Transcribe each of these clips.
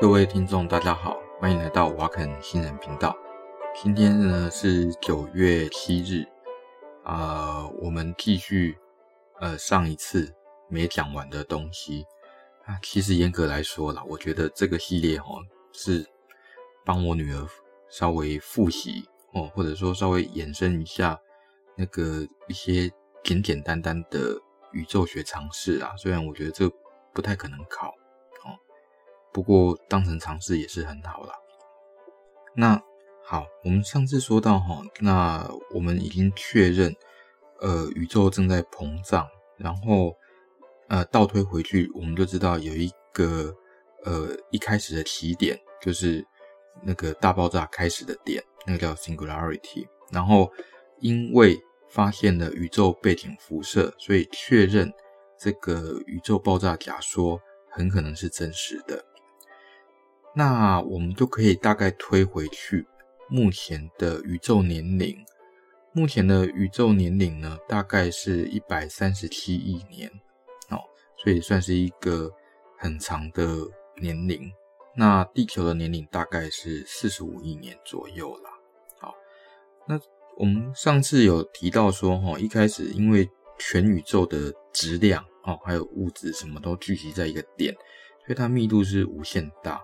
各位听众，大家好，欢迎来到瓦肯新人频道。今天呢是九月七日，啊、我们继续呃上一次没讲完的东西啊。其实严格来说啦，我觉得这个系列齁是帮我女儿稍微复习哦，或者说稍微延伸一下那个一些简简单单的宇宙学常识啊。虽然我觉得这不太可能考。不过当成尝试也是很好啦。那好，我们上次说到哈，那我们已经确认，呃，宇宙正在膨胀，然后呃倒推回去，我们就知道有一个呃一开始的起点，就是那个大爆炸开始的点，那个叫 singularity。然后因为发现了宇宙背景辐射，所以确认这个宇宙爆炸假说很可能是真实的。那我们就可以大概推回去，目前的宇宙年龄，目前的宇宙年龄呢，大概是一百三十七亿年，哦，所以算是一个很长的年龄。那地球的年龄大概是四十五亿年左右啦。好，那我们上次有提到说，哈，一开始因为全宇宙的质量，哦，还有物质什么都聚集在一个点，所以它密度是无限大。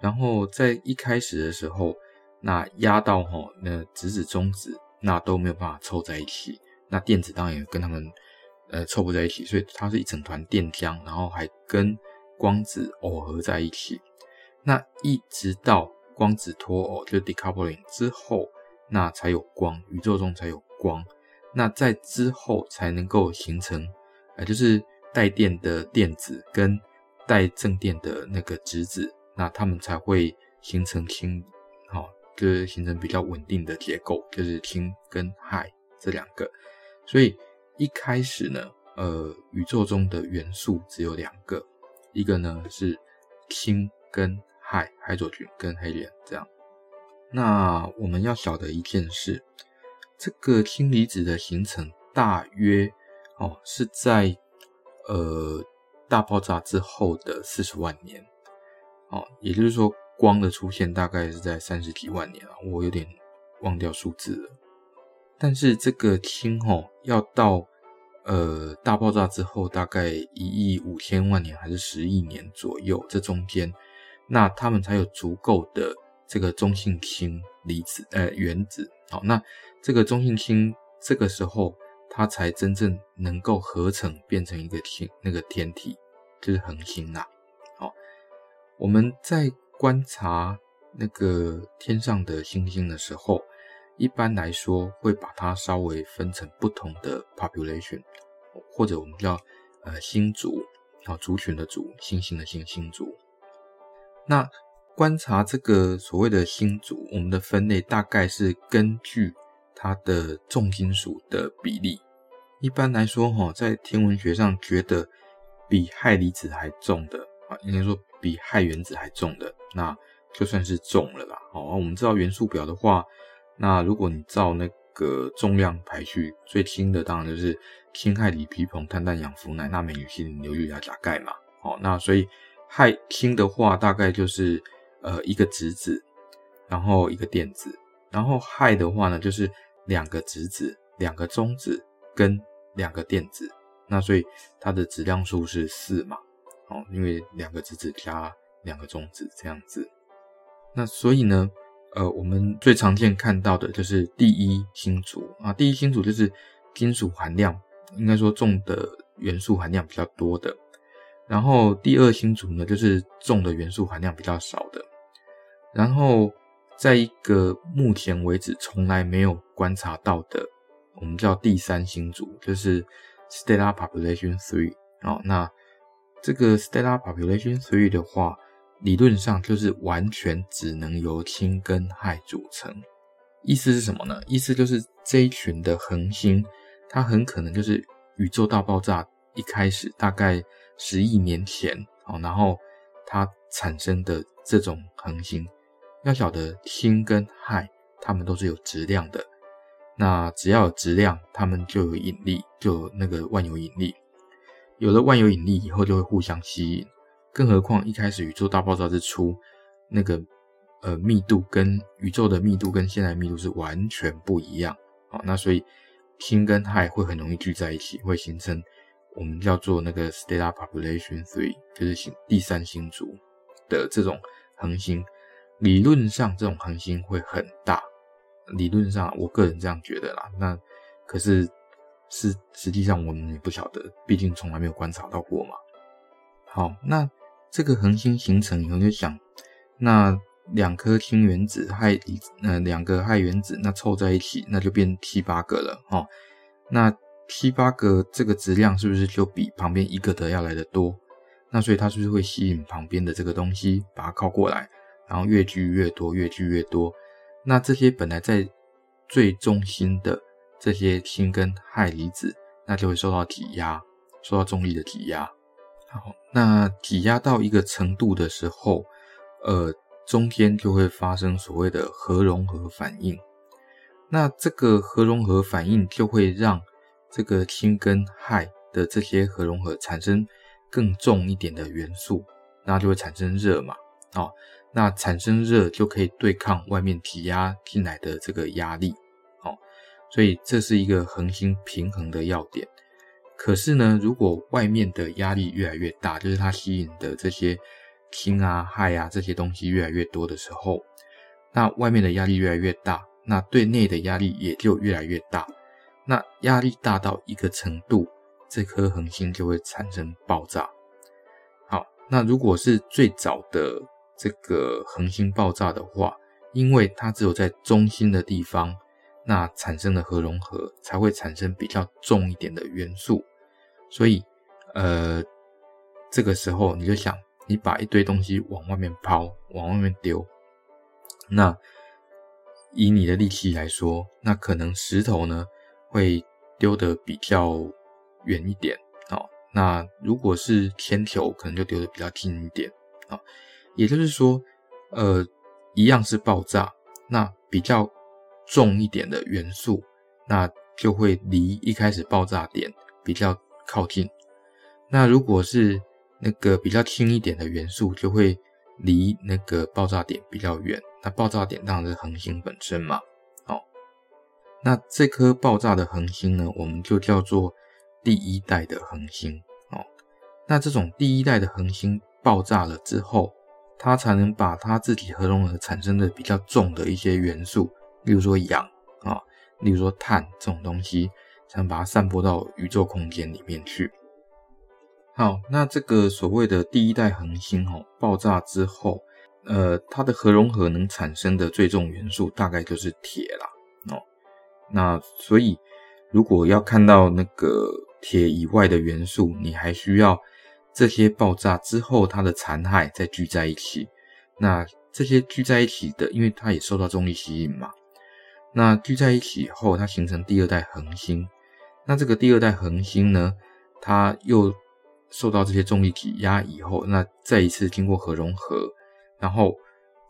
然后在一开始的时候，那压到齁，那质子中子那都没有办法凑在一起，那电子当然也跟他们呃凑不在一起，所以它是一整团电浆，然后还跟光子耦合在一起。那一直到光子脱耦，就 decoupling 之后，那才有光，宇宙中才有光。那在之后才能够形成，呃，就是带电的电子跟带正电的那个质子。那它们才会形成氢，好，就是形成比较稳定的结构，就是氢跟氦这两个。所以一开始呢，呃，宇宙中的元素只有两个，一个呢是氢跟氦，海左菌跟黑联这样。那我们要晓得一件事，这个氢离子的形成大约哦是在呃大爆炸之后的四十万年。哦，也就是说，光的出现大概是在三十几万年啊，我有点忘掉数字了。但是这个氢吼要到呃大爆炸之后，大概一亿五千万年还是十亿年左右，这中间，那他们才有足够的这个中性氢离子呃原子。好，那这个中性氢这个时候它才真正能够合成变成一个氢那个天体，就是恒星呐。我们在观察那个天上的星星的时候，一般来说会把它稍微分成不同的 population，或者我们叫呃星族，啊族群的族，星星的星星族。那观察这个所谓的星族，我们的分类大概是根据它的重金属的比例。一般来说，哈，在天文学上觉得比氦离子还重的，啊，应该说。比氦原子还重的，那就算是重了啦。好，我们知道元素表的话，那如果你照那个重量排序，最轻的当然就是氢、氦、锂、铍、硼、碳、氮、氧、氟、氖、钠、镁、铝、锌、硫、氯、氩、钾、钙嘛。好，那所以氦氢的话，大概就是呃一个质子，然后一个电子，然后氦的话呢，就是两个质子、两个中子跟两个电子。那所以它的质量数是四嘛。哦，因为两个质子加两个中子这样子，那所以呢，呃，我们最常见看到的就是第一星族啊，第一星族就是金属含量应该说重的元素含量比较多的，然后第二星族呢就是重的元素含量比较少的，然后在一个目前为止从来没有观察到的，我们叫第三星族，就是 Stellar Population Three 哦，那。这个 stellar population three 的话，理论上就是完全只能由氢跟氦组成。意思是什么呢？意思就是这一群的恒星，它很可能就是宇宙大爆炸一开始大概十亿年前哦，然后它产生的这种恒星。要晓得氢跟氦，它们都是有质量的。那只要有质量，它们就有引力，就有那个万有引力。有了万有引力以后，就会互相吸引。更何况一开始宇宙大爆炸之初，那个呃密度跟宇宙的密度跟现在密度是完全不一样啊。那所以氢跟氦会很容易聚在一起，会形成我们叫做那个 stellar population three，就是星第三星族的这种恒星。理论上，这种恒星会很大。理论上，我个人这样觉得啦。那可是是实际上我们也不晓得，毕竟从来没有观察到过嘛。好，那这个恒星形成以后，就想，那两颗氢原子、氦，呃，两个氦原子，那凑在一起，那就变七八个了哦。那七八个这个质量是不是就比旁边一个的要来得多？那所以它是不是会吸引旁边的这个东西，把它靠过来？然后越聚越多，越聚越多。那这些本来在最中心的这些氢跟氦离子，那就会受到挤压，受到重力的挤压。好，那挤压到一个程度的时候，呃，中间就会发生所谓的核融合反应。那这个核融合反应就会让这个氢跟氦的这些核融合产生更重一点的元素，那就会产生热嘛。哦。那产生热就可以对抗外面挤压进来的这个压力，所以这是一个恒星平衡的要点。可是呢，如果外面的压力越来越大，就是它吸引的这些氢啊、氦啊这些东西越来越多的时候，那外面的压力越来越大，那对内的压力也就越来越大。那压力大到一个程度，这颗恒星就会产生爆炸。好，那如果是最早的。这个恒星爆炸的话，因为它只有在中心的地方，那产生的核融合才会产生比较重一点的元素，所以，呃，这个时候你就想，你把一堆东西往外面抛，往外面丢，那以你的力气来说，那可能石头呢会丢的比较远一点，哦，那如果是铅球，可能就丢的比较近一点，啊。也就是说，呃，一样是爆炸，那比较重一点的元素，那就会离一开始爆炸点比较靠近。那如果是那个比较轻一点的元素，就会离那个爆炸点比较远。那爆炸点当然是恒星本身嘛。好，那这颗爆炸的恒星呢，我们就叫做第一代的恒星。哦，那这种第一代的恒星爆炸了之后，它才能把它自己核融合产生的比较重的一些元素，例如说氧啊，例如说碳这种东西，才能把它散播到宇宙空间里面去。好，那这个所谓的第一代恒星哦，爆炸之后，呃，它的核融合能产生的最重元素大概就是铁啦哦。那所以，如果要看到那个铁以外的元素，你还需要。这些爆炸之后，它的残骸再聚在一起。那这些聚在一起的，因为它也受到重力吸引嘛。那聚在一起以后，它形成第二代恒星。那这个第二代恒星呢，它又受到这些重力挤压以后，那再一次经过核融合，然后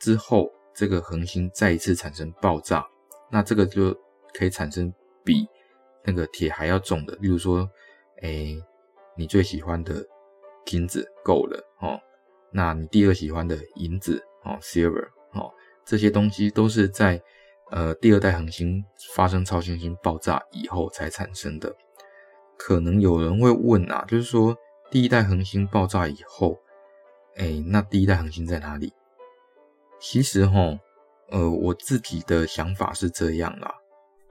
之后这个恒星再一次产生爆炸。那这个就可以产生比那个铁还要重的，例如说，诶，你最喜欢的。金子够了哦，那你第二喜欢的银子哦，silver 哦，这些东西都是在呃第二代恒星发生超新星爆炸以后才产生的。可能有人会问啊，就是说第一代恒星爆炸以后，哎，那第一代恒星在哪里？其实哈，呃，我自己的想法是这样啦，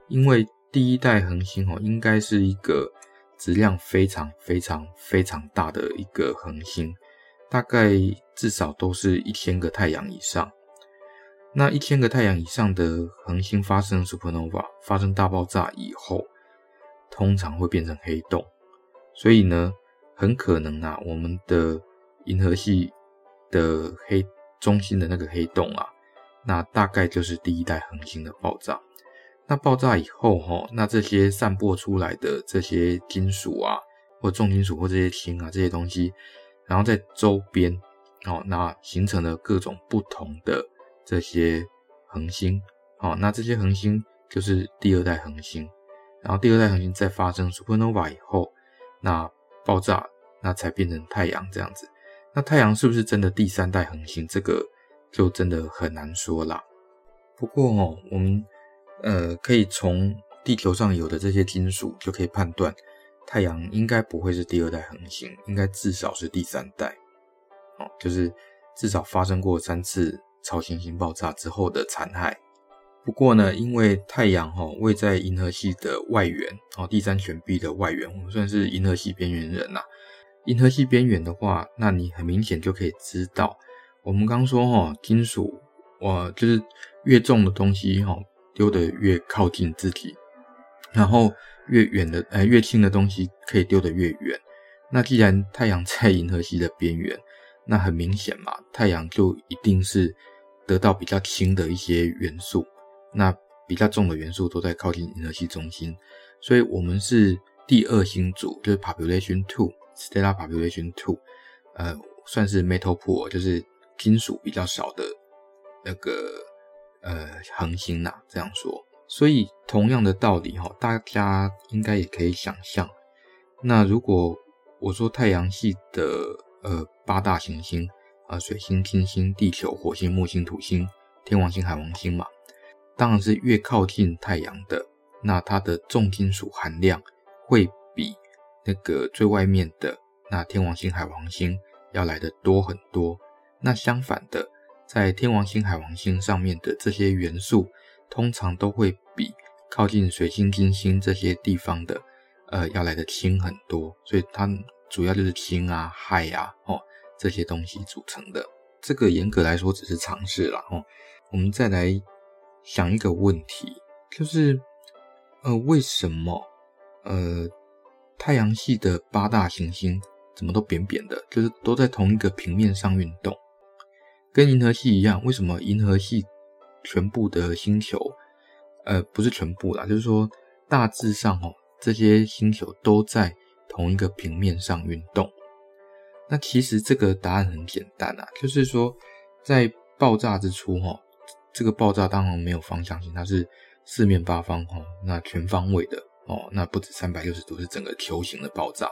因为第一代恒星哦，应该是一个。质量非常非常非常大的一个恒星，大概至少都是一千个太阳以上。那一千个太阳以上的恒星发生 supernova 发生大爆炸以后，通常会变成黑洞。所以呢，很可能啊，我们的银河系的黑中心的那个黑洞啊，那大概就是第一代恒星的爆炸。那爆炸以后，哈，那这些散播出来的这些金属啊，或重金属或这些氢啊这些东西，然后在周边，哦，那形成了各种不同的这些恒星，哦，那这些恒星就是第二代恒星，然后第二代恒星再发生 supernova 以后，那爆炸，那才变成太阳这样子。那太阳是不是真的第三代恒星？这个就真的很难说啦。不过哦，我们呃可以从地球上有的这些金属就可以判断，太阳应该不会是第二代恒星，应该至少是第三代。哦，就是至少发生过三次超新星爆炸之后的残骸。不过呢，因为太阳哈位在银河系的外缘，哦，第三旋臂的外缘，我们算是银河系边缘人呐。银河系边缘的话，那你很明显就可以知道，我们刚说哈，金属哇，就是越重的东西哈，丢得越靠近自己，然后越远的呃越轻的东西可以丢得越远。那既然太阳在银河系的边缘，那很明显嘛，太阳就一定是得到比较轻的一些元素。那比较重的元素都在靠近银河系中心，所以我们是第二星组，就是 population two，stellar population two，呃，算是 metal poor，就是金属比较少的那个呃恒星呐，这样说。所以同样的道理哈，大家应该也可以想象，那如果我说太阳系的呃八大行星啊，水星、金星、地球、火星、木星、土星、天王星、海王星嘛。当然是越靠近太阳的，那它的重金属含量会比那个最外面的那天王星、海王星要来得多很多。那相反的，在天王星、海王星上面的这些元素，通常都会比靠近水星、金星这些地方的，呃，要来得轻很多。所以它主要就是氢啊、氦啊，哦，这些东西组成的。这个严格来说只是尝试啦，哦，我们再来。想一个问题，就是，呃，为什么，呃，太阳系的八大行星怎么都扁扁的，就是都在同一个平面上运动，跟银河系一样？为什么银河系全部的星球，呃，不是全部啦，就是说大致上哦，这些星球都在同一个平面上运动？那其实这个答案很简单啊，就是说在爆炸之初哈。这个爆炸当然没有方向性，它是四面八方哦，那全方位的哦，那不止三百六十度，是整个球形的爆炸。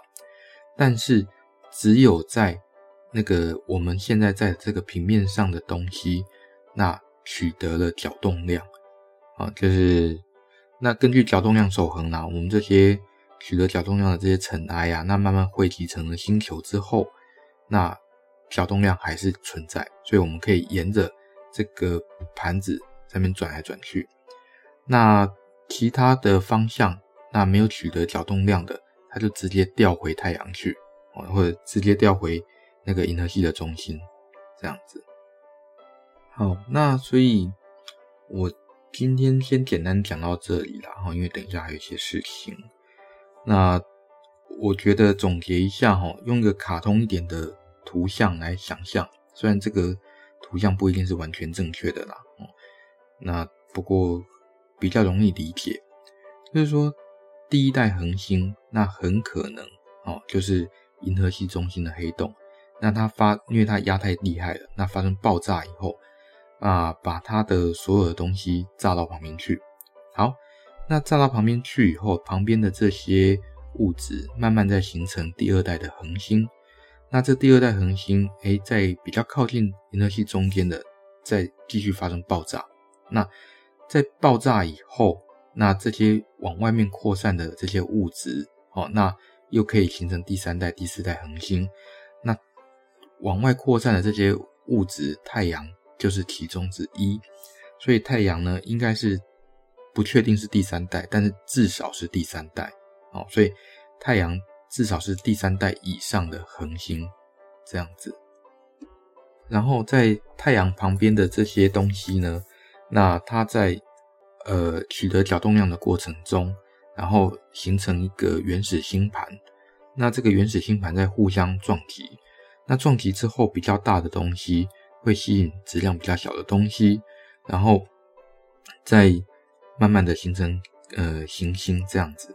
但是只有在那个我们现在在这个平面上的东西，那取得了角动量啊，就是那根据角动量守恒啦，我们这些取得角动量的这些尘埃呀，那慢慢汇集成了星球之后，那角动量还是存在，所以我们可以沿着。这个盘子上面转来转去，那其他的方向，那没有取得角动量的，它就直接掉回太阳去，或者直接掉回那个银河系的中心，这样子。好，那所以我今天先简单讲到这里啦，哈，因为等一下还有一些事情。那我觉得总结一下哈，用个卡通一点的图像来想象，虽然这个。图像不一定是完全正确的啦，哦，那不过比较容易理解，就是说第一代恒星，那很可能哦，就是银河系中心的黑洞，那它发，因为它压太厉害了，那发生爆炸以后啊，把它的所有的东西炸到旁边去。好，那炸到旁边去以后，旁边的这些物质慢慢在形成第二代的恒星。那这第二代恒星，哎，在比较靠近银河系中间的，再继续发生爆炸。那在爆炸以后，那这些往外面扩散的这些物质，哦，那又可以形成第三代、第四代恒星。那往外扩散的这些物质，太阳就是其中之一。所以太阳呢，应该是不确定是第三代，但是至少是第三代。哦，所以太阳。至少是第三代以上的恒星，这样子。然后在太阳旁边的这些东西呢，那它在呃取得角动量的过程中，然后形成一个原始星盘。那这个原始星盘在互相撞击，那撞击之后比较大的东西会吸引质量比较小的东西，然后再慢慢的形成呃行星这样子。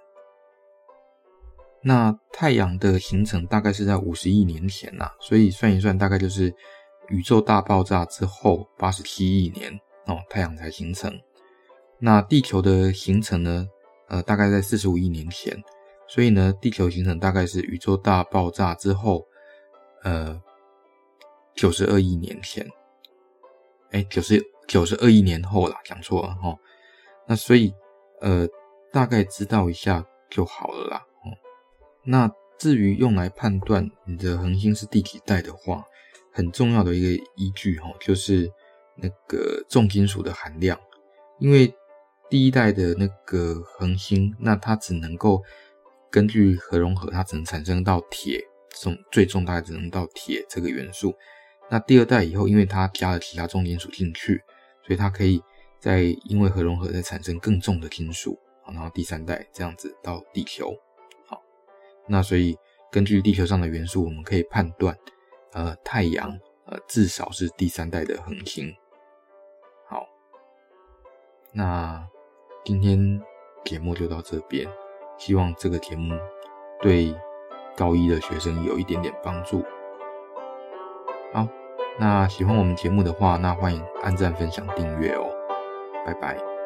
那太阳的形成大概是在五十亿年前呐、啊，所以算一算，大概就是宇宙大爆炸之后八十七亿年哦，太阳才形成。那地球的形成呢，呃，大概在四十五亿年前，所以呢，地球形成大概是宇宙大爆炸之后，呃，九十二亿年前。哎，九十九十二亿年后啦，讲错了哈。那所以呃，大概知道一下就好了啦。那至于用来判断你的恒星是第几代的话，很重要的一个依据哈，就是那个重金属的含量，因为第一代的那个恒星，那它只能够根据核融合，它只能产生到铁，重最重大概只能到铁这个元素。那第二代以后，因为它加了其他重金属进去，所以它可以再因为核融合再产生更重的金属。好，然后第三代这样子到地球。那所以根据地球上的元素，我们可以判断，呃，太阳呃至少是第三代的恒星。好，那今天节目就到这边，希望这个节目对高一的学生有一点点帮助。好，那喜欢我们节目的话，那欢迎按赞、分享、订阅哦，拜拜。